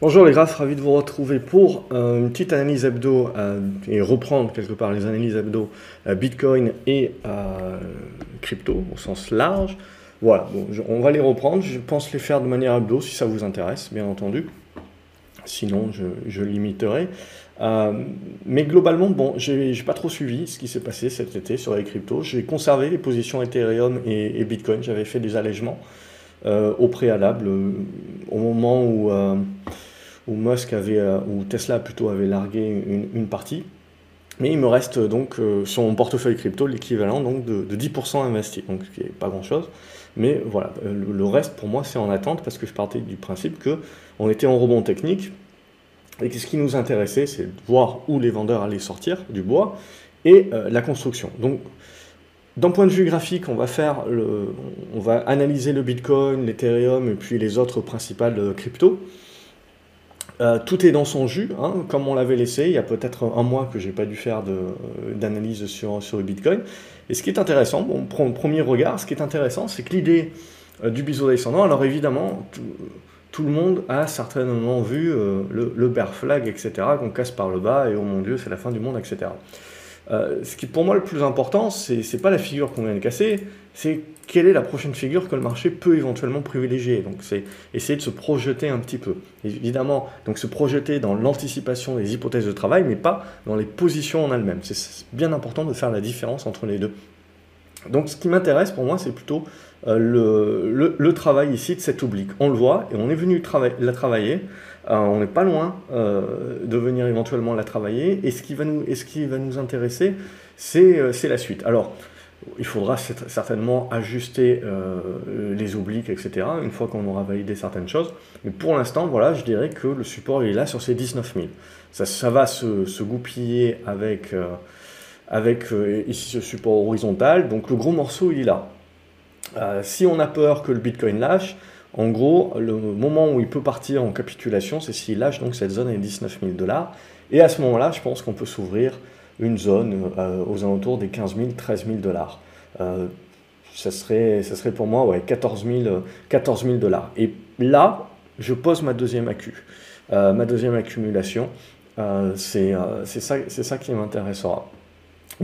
Bonjour les graphes, ravi de vous retrouver pour euh, une petite analyse hebdo euh, et reprendre quelque part les analyses hebdo euh, Bitcoin et crypto au sens large. Voilà, on va les reprendre, je pense les faire de manière hebdo si ça vous intéresse, bien entendu. Sinon, je, limiterai. mais globalement, bon, j'ai pas trop suivi ce qui s'est passé cet été sur les cryptos. J'ai conservé les positions Ethereum et, et Bitcoin, j'avais fait des allègements au préalable, au moment où où Musk avait, euh, Tesla plutôt avait largué une, partie. Mais il me reste donc euh, sur mon portefeuille crypto l'équivalent donc de, 10% investi, donc ce qui n'est pas grand-chose. Mais voilà, euh, le, reste pour moi c'est en attente parce que je partais du principe que on était en rebond technique et que ce qui nous intéressait c'est de voir où les vendeurs allaient sortir du bois et la construction. Donc d'un point de vue graphique, on va faire le, on va analyser le Bitcoin, l'Ethereum et puis les autres principales cryptos. Euh, tout est dans son jus, hein, comme on l'avait laissé. Il y a peut-être un mois que j'ai pas dû faire d'analyse sur, sur le Bitcoin. Et ce qui est intéressant, bon, premier regard, ce qui est intéressant, c'est que l'idée euh, du biseau descendant, alors évidemment, tout, le monde a certainement vu euh, le, le, bear flag, etc., qu'on casse par le bas, et oh mon Dieu, c'est la fin du monde, etc. Euh, ce qui pour moi le plus important, c'est n'est pas la figure qu'on vient de casser, c'est quelle est la prochaine figure que le marché peut éventuellement privilégier. Donc c'est essayer de se projeter un petit peu. Évidemment, donc se projeter dans l'anticipation des hypothèses de travail, mais pas dans les positions en elles-mêmes. C'est bien important de faire la différence entre les deux. Donc ce qui m'intéresse pour moi, c'est plutôt euh, le, travail ici de cette oblique. On le voit et on est venu la travailler. Euh, on n'est pas loin euh, de venir éventuellement la travailler. Et ce qui va nous, ce qui va nous intéresser, c'est la suite. Alors, il faudra certainement ajuster les obliques, etc., une fois qu'on aura validé certaines choses. Mais pour l'instant, voilà, je dirais que le support est là sur ces 19 000. Ça, va se, goupiller avec, avec ici ce support horizontal. Donc le gros morceau, il est là. Euh, si on a peur que le Bitcoin lâche, en gros, le moment où il peut partir en capitulation, c'est s'il lâche donc cette zone à 19 000 dollars. Et à ce moment-là, je pense qu'on peut s'ouvrir une zone euh, aux alentours des 15 000, 13 000 dollars. Euh, ça, serait, pour moi ouais, 14 000 dollars. Et là, je pose ma deuxième accu, ma deuxième accumulation. c'est ça qui m'intéressera.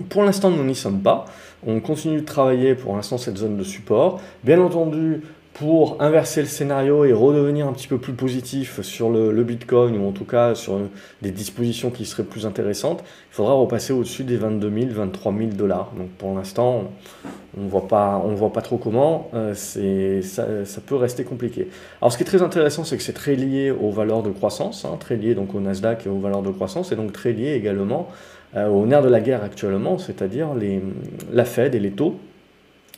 Pour l'instant, nous n'y sommes pas. On continue de travailler pour l'instant cette zone de support. Bien entendu, pour inverser le scénario et redevenir un petit peu plus positif sur le, Bitcoin, ou en tout cas sur des dispositions qui seraient plus intéressantes, il faudra repasser au-dessus des 22 000, 23 000 dollars. Donc pour l'instant, on ne voit, pas, voit pas trop comment, euh, ça, ça, peut rester compliqué. Alors ce qui est très intéressant, c'est que c'est très lié aux valeurs de croissance, hein, très lié donc au Nasdaq et aux valeurs de croissance, et donc très lié également euh, au nerf de la guerre actuellement, c'est-à-dire la Fed et les taux.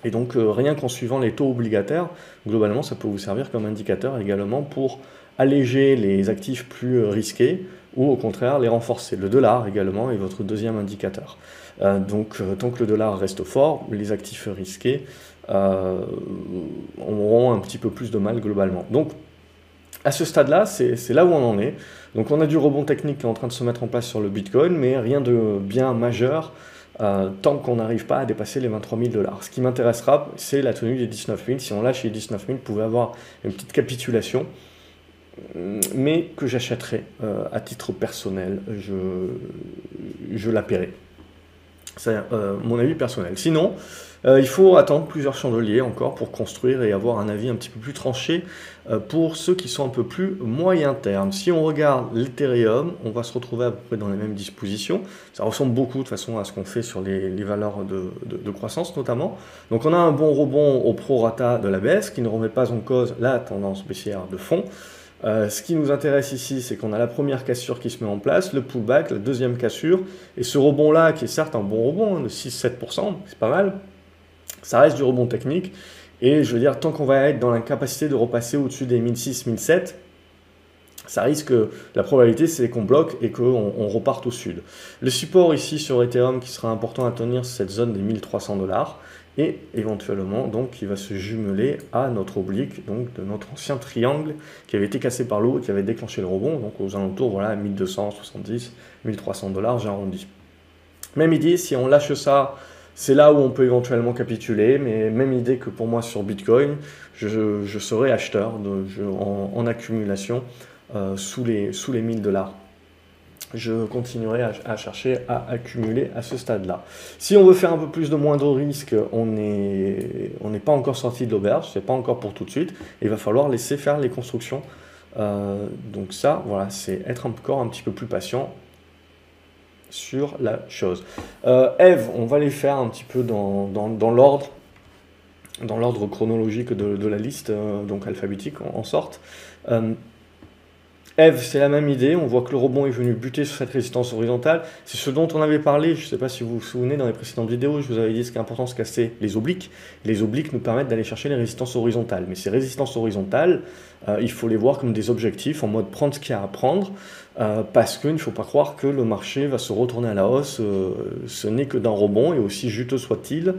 Et donc euh, rien qu'en suivant les taux obligataires, globalement ça peut vous servir comme indicateur également pour alléger les actifs plus euh, risqués ou au contraire les renforcer. Le dollar également est votre deuxième indicateur. donc tant que le dollar reste fort, les actifs risqués auront un petit peu plus de mal globalement. Donc à ce stade-là, c'est là où on en est. Donc on a du rebond technique qui est en train de se mettre en place sur le Bitcoin, mais rien de bien majeur euh, tant qu'on n'arrive pas à dépasser les 23 000 dollars. Ce qui m'intéressera, c'est la tenue des 19 000. Si on lâche les 19 000, vous pouvez avoir une petite capitulation, mais que j'achèterai euh, à titre personnel. Je, je la paierai. C'est euh, mon avis personnel. Sinon, euh, il faut attendre plusieurs chandeliers encore pour construire et avoir un avis un petit peu plus tranché euh, pour ceux qui sont un peu plus moyen terme. Si on regarde l'Ethereum, on va se retrouver à peu près dans les mêmes dispositions. Ça ressemble beaucoup de façon à ce qu'on fait sur les, valeurs de, croissance notamment. Donc on a un bon rebond au prorata de la baisse qui ne remet pas en cause la tendance baissière de fond. Euh, ce qui nous intéresse ici, c'est qu'on a la première cassure qui se met en place, le pullback, la deuxième cassure, et ce rebond-là, qui est certes un bon rebond, hein, de 6-7%, c'est pas mal, ça reste du rebond technique, et je veux dire, tant qu'on va être dans l'incapacité de repasser au-dessus des 1006-1007, ça risque, la probabilité c'est qu'on bloque et qu'on on reparte au sud. Le support ici sur Ethereum qui sera important à tenir, c'est cette zone des 1300 dollars et éventuellement donc qui va se jumeler à notre oblique, donc de notre ancien triangle qui avait été cassé par l'eau et qui avait déclenché le rebond, donc aux alentours voilà 1270, 1300 dollars, j'ai arrondi. Même idée, si on lâche ça, c'est là où on peut éventuellement capituler, mais même idée que pour moi sur Bitcoin, je, serai acheteur en, accumulation sous, les, sous les 1000 dollars je continuerai à, chercher à accumuler à ce stade-là. Si on veut faire un peu plus de moindre risque, on n'est pas encore sorti de l'auberge, c'est pas encore pour tout de suite, il va falloir laisser faire les constructions. Euh, donc ça, voilà, c'est être encore un petit peu plus patient sur la chose. Euh, Eve, on va les faire un petit peu dans, dans, l'ordre dans l'ordre chronologique de, la liste, euh, donc alphabétique en, sorte. Eve, c'est la même idée. On voit que le rebond est venu buter sur cette résistance horizontale. C'est ce dont on avait parlé. Je ne sais pas si vous vous souvenez dans les précédentes vidéos. Je vous avais dit ce qui est important, de casser les obliques. Les obliques nous permettent d'aller chercher les résistances horizontales. Mais ces résistances horizontales, euh, il faut les voir comme des objectifs en mode prendre ce qu'il y a à prendre. Euh, parce qu'il ne faut pas croire que le marché va se retourner à la hausse. Euh, ce n'est que d'un rebond, et aussi juteux soit-il,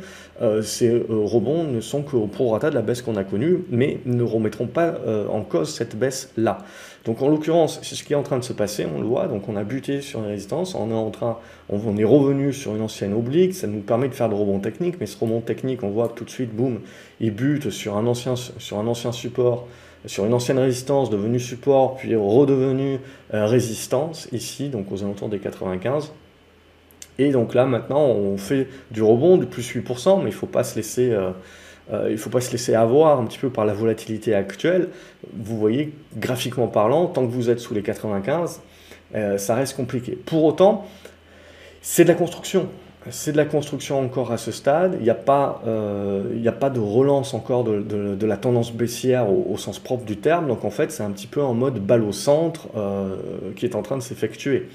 ces rebonds ne sont qu'au prorata de la baisse qu'on a connue, mais ne remettront pas en cause cette baisse-là. Donc en l'occurrence, c'est ce qui est en train de se passer, on le voit, donc on a buté sur une résistance, on est en train, on, est revenu sur une ancienne oblique, ça nous permet de faire le rebond technique, mais ce rebond technique, on voit tout de suite, boum, il bute sur un ancien, sur un ancien support, sur une ancienne résistance devenue support, puis redevenu euh, résistance, ici, donc aux alentours des 95. Et donc là, maintenant, on fait du rebond de plus 8%, mais il ne faut pas se laisser... Euh, euh, faut pas se laisser avoir un petit peu par la volatilité actuelle. Vous voyez, graphiquement parlant, tant que vous êtes sous les 95, euh, ça reste compliqué. Pour autant, c'est de la construction. C'est de la construction encore à ce stade. Il n'y a, pas, euh, a pas de relance encore de, la tendance baissière au, sens propre du terme. Donc en fait, c'est un petit peu en mode balle au centre qui est en train de s'effectuer.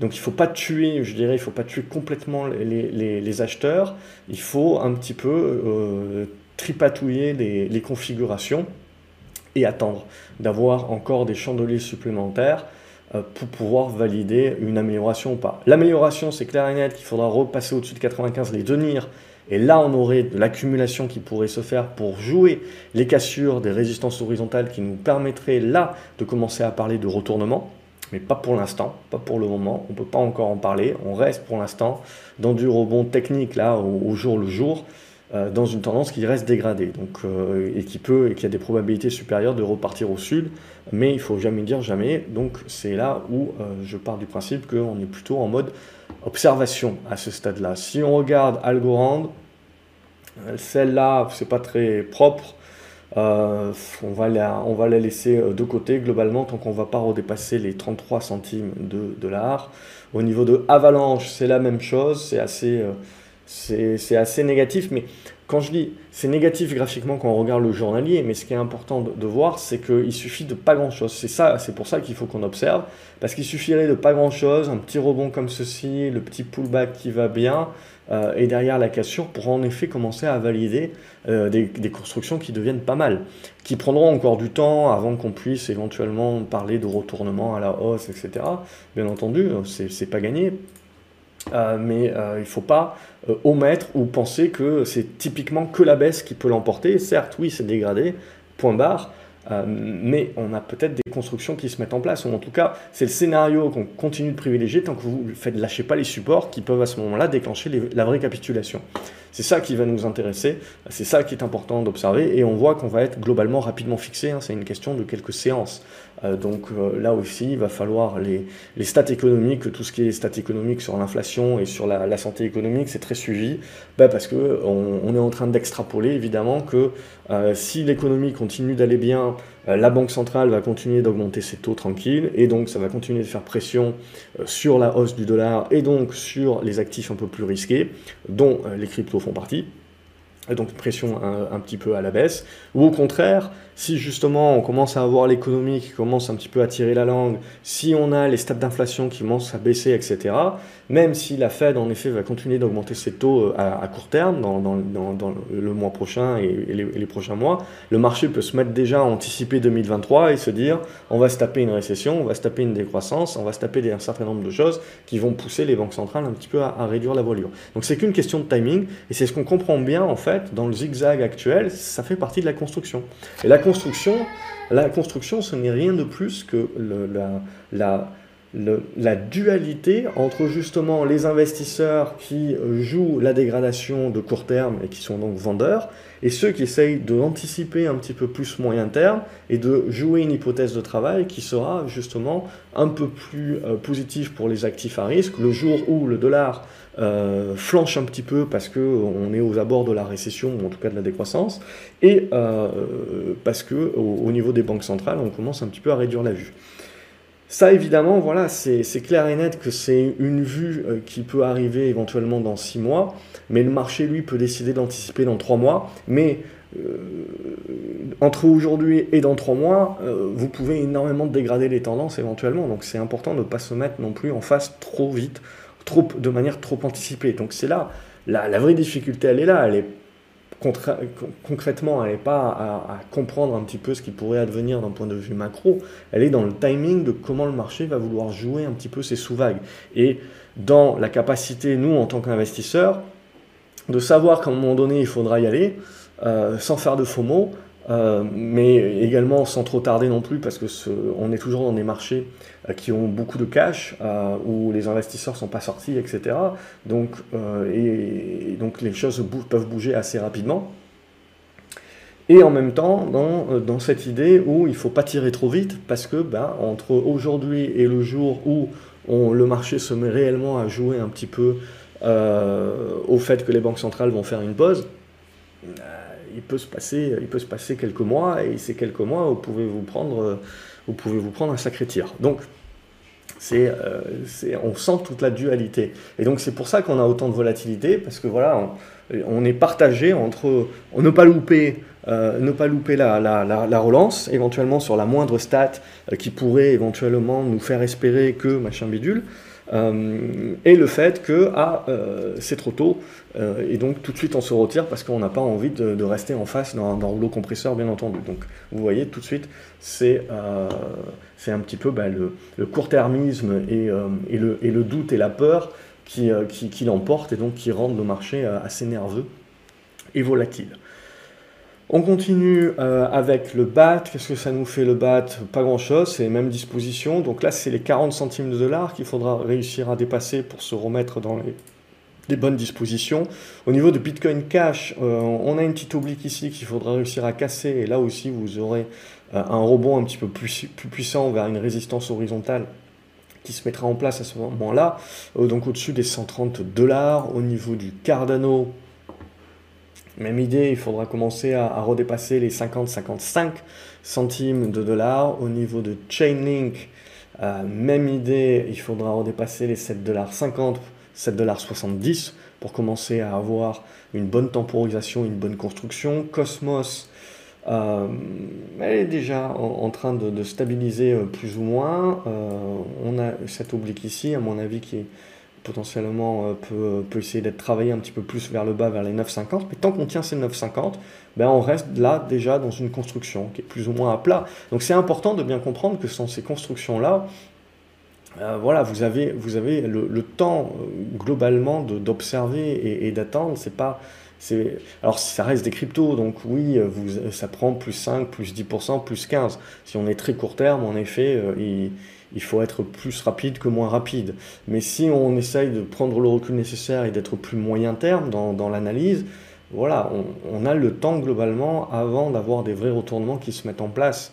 Donc il ne faut pas tuer, je dirais, il faut pas tuer complètement les, acheteurs. Il faut un petit peu tripatouiller les, configurations et attendre d'avoir encore des chandeliers supplémentaires euh, pour pouvoir valider une amélioration ou pas. L'amélioration, c'est clair et net qu'il faudra repasser au-dessus de 95, les tenir, et là on aurait de l'accumulation qui pourrait se faire pour jouer les cassures des résistances horizontales qui nous permettraient là de commencer à parler de retournement, mais pas pour l'instant, pas pour le moment, on ne peut pas encore en parler, on reste pour l'instant dans du rebond technique là au jour le jour, euh, dans une tendance qui reste dégradée donc, euh, et qui peut et qui a des probabilités supérieures de repartir au sud, mais il faut jamais dire jamais. Donc c'est là où euh, je pars du principe qu'on est plutôt en mode observation à ce stade-là. Si on regarde Algorand, celle-là c'est pas très propre. on, va la, on va la laisser de côté globalement tant qu'on ne va pas redépasser les 33 centimes de dollars. Au niveau de Avalanche, c'est la même chose, c'est assez c'est assez négatif, mais quand je dis c'est négatif graphiquement quand on regarde le journalier, mais ce qui est important de, voir, c'est qu'il suffit de pas grand-chose. C'est ça, c'est pour ça qu'il faut qu'on observe, parce qu'il suffirait de pas grand-chose, un petit rebond comme ceci, le petit pullback qui va bien, euh, et derrière la cassure pour en effet commencer à valider euh, des, des, constructions qui deviennent pas mal, qui prendront encore du temps avant qu'on puisse éventuellement parler de retournement à la hausse, etc. Bien entendu, c'est pas gagné. Euh, mais euh, il ne faut pas euh, omettre ou penser que c'est typiquement que la baisse qui peut l'emporter. Certes, oui, c'est dégradé, point barre, mais on a peut-être des constructions qui se mettent en place, ou en tout cas, c'est le scénario qu'on continue de privilégier tant que vous ne lâchez pas les supports qui peuvent à ce moment-là déclencher la vraie capitulation. C'est ça qui va nous intéresser, c'est ça qui est important d'observer, et on voit qu'on va être globalement rapidement fixé, hein. c'est une question de quelques séances. Euh, donc euh, là aussi, il va falloir les, stats économiques, tout ce qui est stats économiques sur l'inflation et sur la, santé économique, c'est très suivi, bah, parce qu'on on est en train d'extrapoler évidemment que euh, si l'économie continue d'aller bien, la Banque centrale va continuer d'augmenter ses taux tranquilles, et donc ça va continuer de faire pression sur la hausse du dollar et donc sur les actifs un peu plus risqués, dont les cryptos font partie. Et donc pression un, petit peu à la baisse, ou au contraire, si justement on commence à avoir l'économie qui commence un petit peu à tirer la langue, si on a les stats d'inflation qui commencent à baisser, etc., même si la Fed en effet va continuer d'augmenter ses taux euh, à, court terme, dans, le mois prochain et, les, prochains mois, le marché peut se mettre déjà à anticiper 2023 et se dire on va se taper une récession, on va se taper une décroissance, on va se taper un certain nombre de choses qui vont pousser les banques centrales un petit peu à, à réduire la voilure. Donc c'est qu'une question de timing et c'est ce qu'on comprend bien en fait dans le zigzag actuel, ça fait partie de la construction. Et la construction, la construction, ce n'est rien de plus que la, la dualité entre justement les investisseurs qui jouent la dégradation de court terme et qui sont donc vendeurs, et ceux qui essayent d'anticiper un petit peu plus moyen terme et de jouer une hypothèse de travail qui sera justement un peu plus euh, positive pour les actifs à risque. Le jour où le dollar euh, flanche un petit peu parce qu'on est aux abords de la récession ou en tout cas de la décroissance et euh, parce que au, niveau des banques centrales on commence un petit peu à réduire la vue. Ça, évidemment, voilà, c'est clair et net que c'est une vue qui peut arriver éventuellement dans six mois mais le marché, lui, peut décider d'anticiper dans trois mois. Mais euh, entre aujourd'hui et dans trois mois, euh, vous pouvez énormément dégrader les tendances éventuellement. Donc c'est important de ne pas se mettre non plus en face trop vite, trop, de manière trop anticipée. Donc c'est là, la, vraie difficulté, elle est là. Elle est concrètement, elle n'est pas à, comprendre un petit peu ce qui pourrait advenir d'un point de vue macro. Elle est dans le timing de comment le marché va vouloir jouer un petit peu ses sous-vagues. Et dans la capacité, nous, en tant qu'investisseurs, de savoir qu'à un moment donné, il faudra y aller, euh, sans faire de faux mots, euh, mais également sans trop tarder non plus, parce que on est toujours dans des marchés euh, qui ont beaucoup de cash, où les investisseurs sont pas sortis, etc. Donc, et, donc les choses peuvent bouger assez rapidement. Et en même temps, dans, dans cette idée où il faut pas tirer trop vite, parce que ben, entre aujourd'hui et le jour où on, le marché se met réellement à jouer un petit peu euh, au fait que les banques centrales vont faire une pause, euh, il peut se passer, il peut se passer quelques mois, et ces quelques mois, vous pouvez vous prendre, vous pouvez vous prendre un sacré tir. Donc, c'est, euh, on sent toute la dualité. Et donc, c'est pour ça qu'on a autant de volatilité, parce que voilà, on, est partagé entre ne pas louper, ne pas louper la, relance, éventuellement sur la moindre stat qui pourrait éventuellement nous faire espérer que machin bidule. Euh, et le fait que ah, euh, c'est trop tôt, euh, et donc tout de suite on se retire parce qu'on n'a pas envie de, rester en face dans, dans rouleau compresseur, bien entendu. Donc vous voyez tout de suite, c'est un petit peu bah, le, court-termisme et, et, le, et, le, doute et la peur qui, qui, qui l'emportent et donc qui rendent le marché assez nerveux et volatile. On continue euh, avec le BAT. Qu'est-ce que ça nous fait le BAT Pas grand-chose, c'est les mêmes dispositions. Donc là, c'est les 40 centimes de dollars qu'il faudra réussir à dépasser pour se remettre dans les, bonnes dispositions. Au niveau de Bitcoin Cash, euh, on a une petite oblique ici qu'il faudra réussir à casser. Et là aussi, vous aurez euh, un rebond un petit peu plus, plus, puissant vers une résistance horizontale qui se mettra en place à ce moment-là. donc au-dessus des 130 dollars. Au niveau du Cardano, même idée, il faudra commencer à, redépasser les 50-55 centimes de dollars. Au niveau de Chainlink, euh, même idée, il faudra redépasser les 7,50 7,70 pour commencer à avoir une bonne temporisation, une bonne construction. Cosmos, euh, est déjà en, train de, stabiliser euh, plus ou moins. on a cette oblique ici, à mon avis, qui est potentiellement euh, peut, peut, essayer d'être travaillé un petit peu plus vers le bas, vers les 9,50. Mais tant qu'on tient ces 9,50, ben on reste là déjà dans une construction qui est plus ou moins à plat. Donc c'est important de bien comprendre que sans ces constructions-là, euh, voilà, vous avez, vous avez le, temps euh, globalement d'observer et, d'attendre. C'est pas, alors ça reste des cryptos, donc oui, vous, ça prend plus 5, plus 10%, plus 15. Si on est très court terme, en effet, il faut être plus rapide que moins rapide. Mais si on essaye de prendre le recul nécessaire et d'être plus moyen terme dans, l'analyse, voilà, on, a le temps globalement avant d'avoir des vrais retournements qui se mettent en place.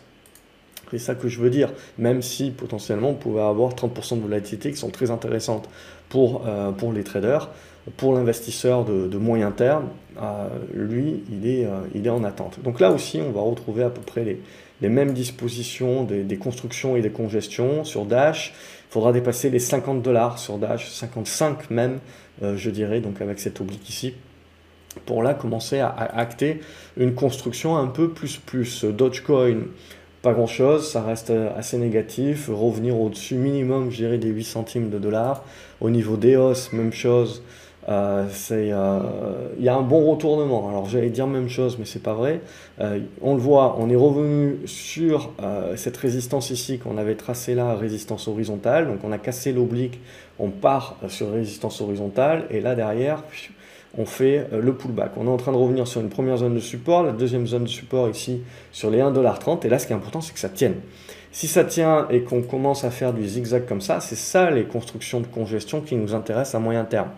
C'est ça que je veux dire, même si potentiellement on pouvait avoir 30% de volatilité qui sont très intéressantes pour, euh, pour les traders. Pour l'investisseur de, moyen terme, euh, lui, il est, euh, il est en attente. Donc là aussi, on va retrouver à peu près les, les mêmes dispositions des, constructions et des congestions sur Dash. Il faudra dépasser les 50 dollars sur Dash, 55 même, euh, je dirais, donc avec cette oblique ici, pour là commencer à, acter une construction un peu plus plus. Dogecoin, pas grand chose, ça reste assez négatif. Revenir au-dessus minimum, je dirais, des 8 centimes de dollars. Au niveau d'EOS, même chose. Euh, euh, il y a un bon retournement. Alors j'allais dire même chose, mais c'est pas vrai. Euh, on le voit, on est revenu sur cette résistance ici qu'on avait tracée là, résistance horizontale. Donc on a cassé l'oblique, on part sur résistance horizontale, et là derrière, on fait le pullback. On est en train de revenir sur une première zone de support, la deuxième zone de support ici sur les 1,30$. Et là, ce qui est important, c'est que ça tienne. Si ça tient et qu'on commence à faire du zigzag comme ça, c'est ça les constructions de congestion qui nous intéressent à moyen terme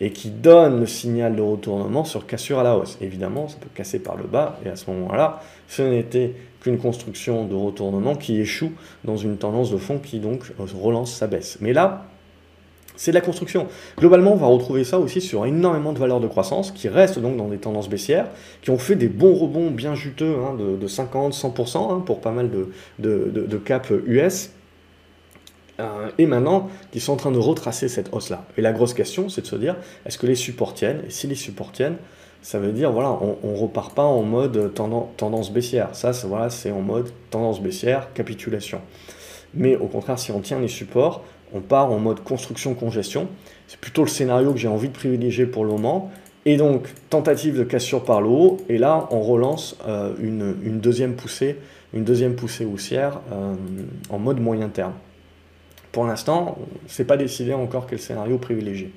et qui donnent le signal de retournement sur cassure à la hausse. Évidemment, ça peut casser par le bas et à ce moment-là, ce n'était qu'une construction de retournement qui échoue dans une tendance de fond qui donc relance sa baisse. Mais là, c'est de la construction. Globalement, on va retrouver ça aussi sur énormément de valeurs de croissance qui restent donc dans des tendances baissières, qui ont fait des bons rebonds bien juteux hein, de, 50, 100% hein, pour pas mal de, de, caps US. Euh, et maintenant, qui sont en train de retracer cette hausse-là. Et la grosse question, c'est de se dire, est-ce que les supports tiennent? Et si les supports tiennent, ça veut dire, voilà, on ne repart pas en mode tendance baissière. Ça, voilà, c'est en mode tendance baissière, capitulation. Mais au contraire, si on tient les supports, on part en mode construction-congestion. C'est plutôt le scénario que j'ai envie de privilégier pour le moment. Et donc, tentative de cassure par le haut, et là, on relance euh, une, deuxième poussée, une deuxième poussée haussière euh, en mode moyen terme. Pour l'instant, c'est pas décidé encore quel scénario privilégier.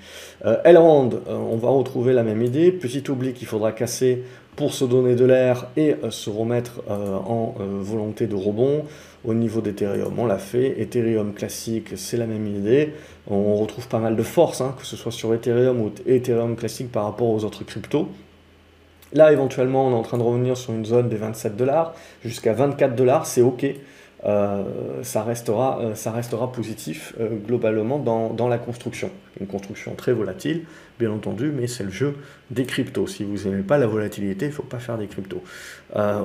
Euh, Elrond, euh, on va retrouver la même idée. Petit oubli qu'il faudra casser pour se donner de l'air et se remettre en volonté de rebond. Au niveau d'Ethereum, on l'a fait. Ethereum classique, c'est la même idée. On retrouve pas mal de force, hein, que ce soit sur Ethereum ou Ethereum classique par rapport aux autres cryptos. Là, éventuellement, on est en train de revenir sur une zone des 27 dollars jusqu'à 24 dollars, c'est OK. Euh, ça, restera, euh, ça restera positif euh, globalement dans, la construction. Une construction très volatile, bien entendu, mais c'est le jeu des cryptos. Si vous n'aimez pas la volatilité, il ne faut pas faire des cryptos.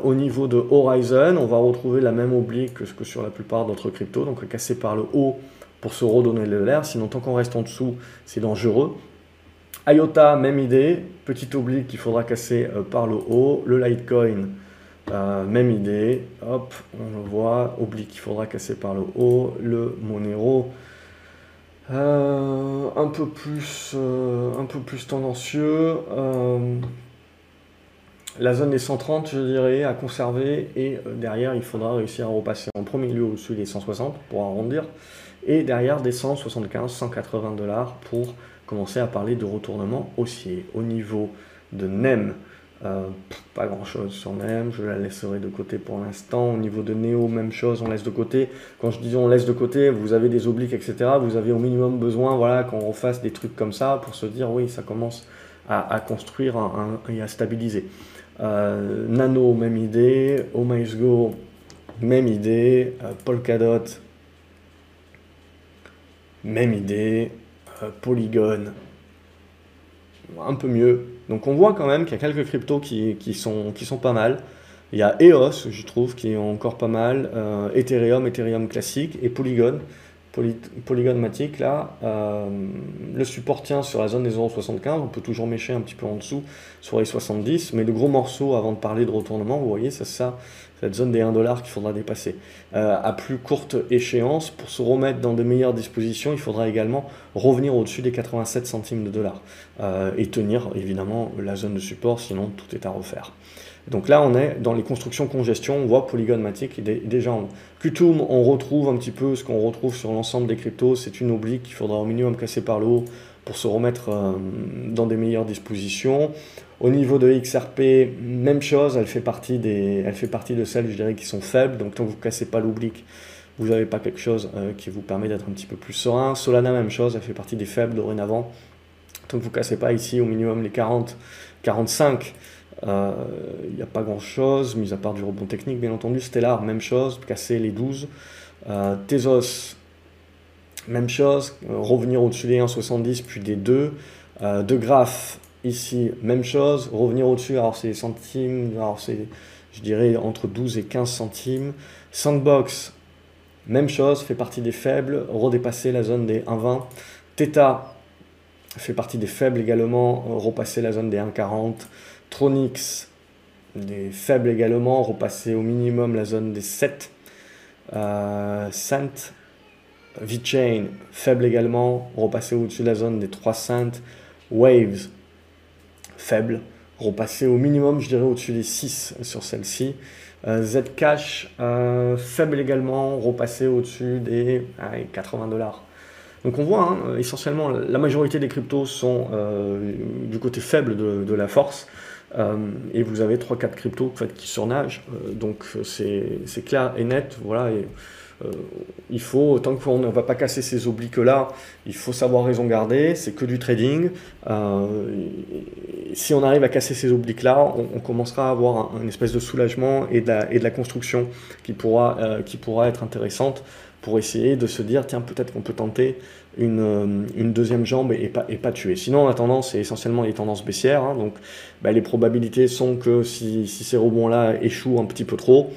au niveau de Horizon, on va retrouver la même oblique que, que sur la plupart d'autres cryptos, donc casser par le haut pour se redonner de l'air, sinon tant qu'on reste en dessous, c'est dangereux. IOTA, même idée, petite oblique qu'il faudra casser par le haut. Le Litecoin, euh, même idée, hop, on le voit, oblique qu'il faudra casser par le haut, le Monero, euh, un, peu plus, euh, un peu plus tendancieux, la zone des 130 je dirais à conserver. Et derrière il faudra réussir à repasser en premier lieu au-dessus des 160 pour arrondir. Et derrière des 175, 180 dollars pour commencer à parler de retournement haussier. Au niveau de NEM, euh, pas grand chose sur même, je la laisserai de côté pour l'instant. Au niveau de Néo, même chose, on laisse de côté. Quand je dis on laisse de côté, vous avez des obliques, etc. Vous avez au minimum besoin voilà, qu'on refasse des trucs comme ça pour se dire oui, ça commence à, construire et à stabiliser. Euh, Nano, même idée. Go, même idée. Euh, Polkadot, même idée. Polygon, un peu mieux. Donc on voit quand même qu'il y a quelques cryptos qui, sont, qui sont pas mal. Il y a EOS, je trouve, qui est encore pas mal. Euh, Ethereum, Ethereum classique et Polygon. Polygon Matic, là, euh, le support tient sur la zone des 0,75. On peut toujours mécher un petit peu en dessous sur les 70. Mais le gros morceau, avant de parler de retournement, vous voyez, c'est ça, cette zone des 1 dollar qu'il faudra dépasser. Euh, à plus courte échéance, pour se remettre dans de meilleures dispositions, il faudra également revenir au-dessus des 87 centimes de dollars euh, et tenir évidemment la zone de support, sinon tout est à refaire. Donc là, on est dans les constructions congestion, on voit Polygon Matic déjà en Qtum, on retrouve un petit peu ce qu'on retrouve sur l'ensemble des cryptos, c'est une oblique qu'il faudra au minimum casser par le haut pour se remettre euh, dans des meilleures dispositions. Au niveau de XRP, même chose, elle fait partie, des, elle fait partie de celles, je dirais, qui sont faibles. Donc tant que vous ne cassez pas l'oblique, vous n'avez pas quelque chose euh, qui vous permet d'être un petit peu plus serein. Solana, même chose, elle fait partie des faibles dorénavant. Tant que vous ne cassez pas ici au minimum les 40, 45, il n'y a pas grand chose, mis à part du rebond technique, bien entendu. Stellar, même chose, casser les 12. Euh, Tezos, même chose, revenir au-dessus des 1,70 puis des 2. Euh, de Graph, Ici, même chose, revenir au-dessus, alors c'est centimes, alors c'est, je dirais, entre 12 et 15 centimes. Sandbox, même chose, fait partie des faibles, redépasser la zone des 1,20. Theta fait partie des faibles également, repasser la zone des 1,40. Tronix, des faibles également, repasser au minimum la zone des 7. Euh, Cent, VeChain, faible également, repasser au-dessus de la zone des 3 cents. Waves, faible, repasser au minimum, je dirais, au-dessus des 6 sur celle-ci. Euh, Zcash, euh, faible également, repasser au-dessus des 80 dollars. Donc on voit, hein, essentiellement, la majorité des cryptos sont euh, du côté faible de, la force. et vous avez 3-4 cryptos qui surnagent. donc c'est clair et net. Voilà, il faut, tant qu'on ne va pas casser ces obliques-là, il faut savoir raison garder, c'est que du trading. si on arrive à casser ces obliques-là, on, commencera à avoir une espèce de soulagement et de la, construction qui pourra être intéressante pour essayer de se dire, tiens, peut-être qu'on peut tenter une, une, deuxième jambe et pas, et pas tuer. Sinon, la tendance, c'est essentiellement les tendances baissières. Hein, donc, bah, les probabilités sont que si, si ces rebonds-là échouent un petit peu trop,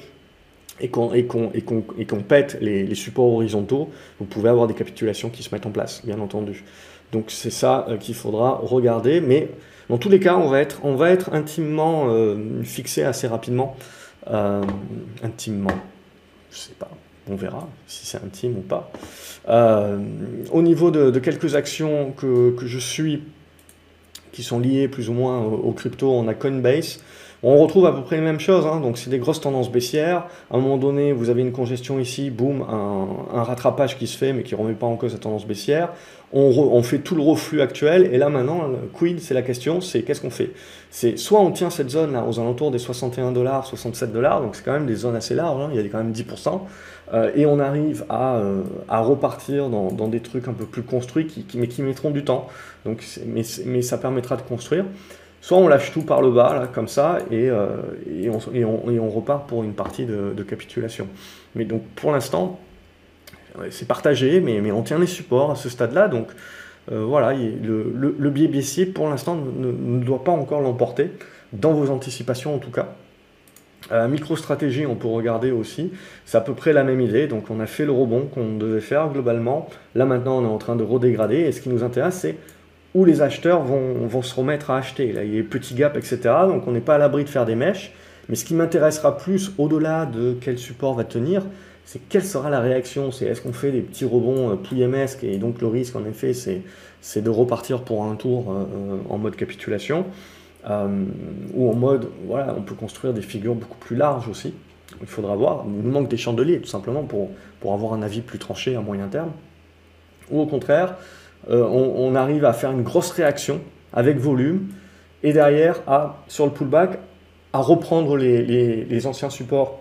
et qu'on pète les, supports horizontaux, vous pouvez avoir des capitulations qui se mettent en place, bien entendu. Donc c'est ça euh, qu'il faudra regarder, mais dans tous les cas, on va être, on va être intimement euh, fixé assez rapidement. Euh, intimement, je sais pas, on verra si c'est intime ou pas. Euh, au niveau de, quelques actions que, je suis, qui sont liées plus ou moins au, crypto, on a Coinbase. On retrouve à peu près les mêmes choses, hein. donc c'est des grosses tendances baissières. À un moment donné, vous avez une congestion ici, boum, un, rattrapage qui se fait, mais qui ne remet pas en cause la tendance baissière. On, fait tout le reflux actuel, et là maintenant, quid, c'est la question, c'est qu'est-ce qu'on fait? C'est soit on tient cette zone là aux alentours des 61 dollars, 67 dollars, donc c'est quand même des zones assez larges, hein. il y a quand même 10%, euh, et on arrive à, euh, repartir dans, des trucs un peu plus construits, mais qui mettront du temps. Donc, mais, ça permettra de construire. Soit on lâche tout par le bas, comme ça, et, euh, et, on, repart pour une partie de, capitulation. Mais donc pour l'instant, c'est partagé, mais, on tient les supports à ce stade-là. Donc voilà, le, biais baissier, pour l'instant, ne doit pas encore l'emporter, dans vos anticipations en tout cas. Euh, MicroStratégie, on peut regarder aussi. C'est à peu près la même idée. Donc, on a fait le rebond qu'on devait faire globalement. Là, maintenant, on est en train de redégrader. Et ce qui nous intéresse, c'est où les acheteurs vont, se remettre à acheter. Là, il y a des petits gaps, etc. Donc, on n'est pas à l'abri de faire des mèches. Mais ce qui m'intéressera plus, au-delà de quel support va tenir, c'est quelle sera la réaction. C'est est-ce qu'on fait des petits rebonds euh, pouillemesques Et donc, le risque, en effet, c'est de repartir pour un tour euh, en mode capitulation. Euh, ou en mode, voilà, on peut construire des figures beaucoup plus larges aussi. Il faudra voir. Il nous manque des chandeliers, tout simplement, pour, pour avoir un avis plus tranché à moyen terme. Ou au contraire, euh, on, arrive à faire une grosse réaction avec volume, et derrière, à, sur le pullback, à reprendre les, les, anciens supports,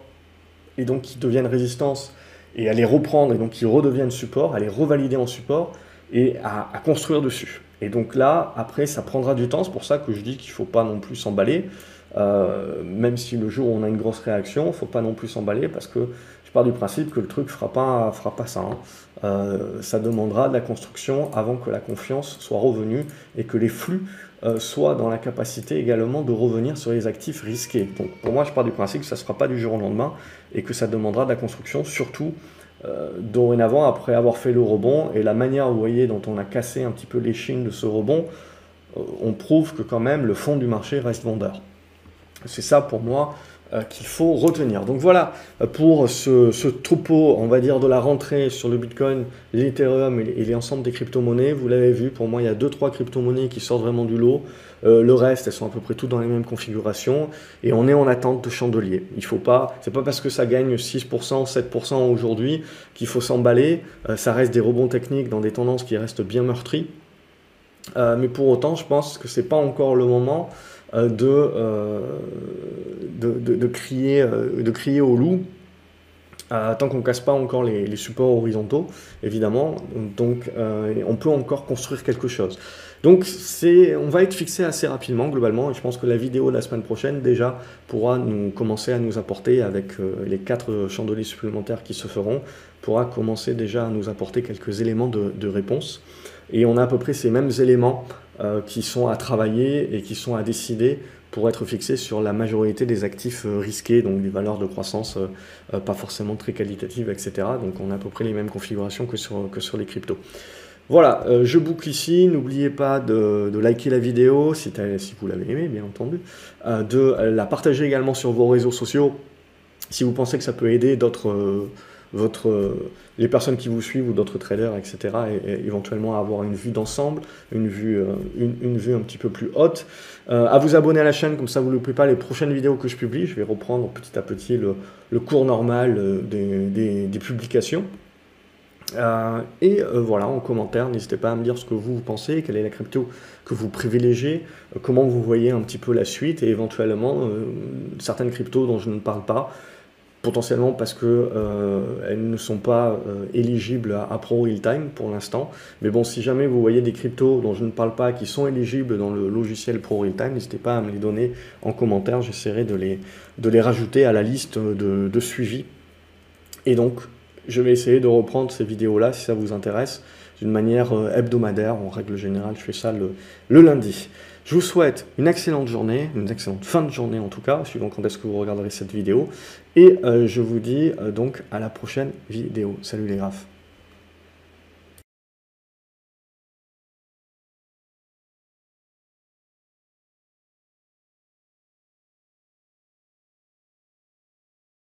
et donc qui deviennent résistance, et à les reprendre, et donc qui redeviennent support, à les revalider en support, et à, à construire dessus. Et donc là, après, ça prendra du temps. C'est pour ça que je dis qu'il ne faut pas non plus s'emballer. Euh, même si le jour où on a une grosse réaction, il ne faut pas non plus s'emballer parce que je pars du principe que le truc ne fera pas, fera pas ça. Hein. Euh, ça demandera de la construction avant que la confiance soit revenue et que les flux euh, soient dans la capacité également de revenir sur les actifs risqués. Donc pour moi, je pars du principe que ça ne sera pas du jour au lendemain et que ça demandera de la construction, surtout euh, dorénavant, après avoir fait le rebond, et la manière, vous voyez, dont on a cassé un petit peu l'échine de ce rebond, euh, on prouve que quand même le fond du marché reste vendeur. C'est ça pour moi qu'il faut retenir. Donc voilà pour ce, ce, troupeau, on va dire, de la rentrée sur le Bitcoin, l'Ethereum et, l'ensemble des crypto-monnaies. Vous l'avez vu, pour moi, il y a 2-3 crypto-monnaies qui sortent vraiment du lot. Euh, le reste, elles sont à peu près toutes dans les mêmes configurations. Et on est en attente de chandelier. Il faut pas, c'est pas parce que ça gagne 6%, 7% aujourd'hui qu'il faut s'emballer. Euh, ça reste des rebonds techniques dans des tendances qui restent bien meurtries. Euh, mais pour autant, je pense que c'est pas encore le moment de, de, de, crier, de crier au loup tant qu'on ne casse pas encore les, supports horizontaux, évidemment. Donc, on peut encore construire quelque chose. Donc on va être fixé assez rapidement globalement et je pense que la vidéo de la semaine prochaine déjà pourra nous commencer à nous apporter avec euh, les quatre chandeliers supplémentaires qui se feront, pourra commencer déjà à nous apporter quelques éléments de, réponse. Et on a à peu près ces mêmes éléments euh, qui sont à travailler et qui sont à décider pour être fixés sur la majorité des actifs euh, risqués, donc des valeurs de croissance pas forcément très qualitatives, etc. Donc on a à peu près les mêmes configurations que sur, que sur les cryptos. Voilà, euh, je boucle ici. N'oubliez pas de, liker la vidéo si, vous l'avez aimé, bien entendu. Euh, de la partager également sur vos réseaux sociaux si vous pensez que ça peut aider d'autres, euh, votre, les personnes qui vous suivent ou d'autres traders, etc. Et, éventuellement avoir une vue d'ensemble, une vue, une, vue un petit peu plus haute. à vous abonner à la chaîne, comme ça vous ne loupez pas les prochaines vidéos que je publie. Je vais reprendre petit à petit le, cours normal des publications. Euh, et euh, voilà, en commentaire, n'hésitez pas à me dire ce que vous, pensez, quelle est la crypto que vous privilégiez, euh, comment vous voyez un petit peu la suite et éventuellement certaines cryptos dont je ne parle pas. Potentiellement parce que euh, elles ne sont pas euh, éligibles à, Pro Real Time pour l'instant. Mais bon, si jamais vous voyez des cryptos dont je ne parle pas qui sont éligibles dans le logiciel Pro n'hésitez pas à me les donner en commentaire. J'essaierai de les, de les rajouter à la liste de, de suivi. Et donc, je vais essayer de reprendre ces vidéos-là si ça vous intéresse d'une manière euh, hebdomadaire. En règle générale, je fais ça le, le lundi. Je vous souhaite une excellente journée, une excellente fin de journée en tout cas, suivant quand est-ce que vous regarderez cette vidéo. Et euh, je vous dis euh, donc à la prochaine vidéo. Salut les graphes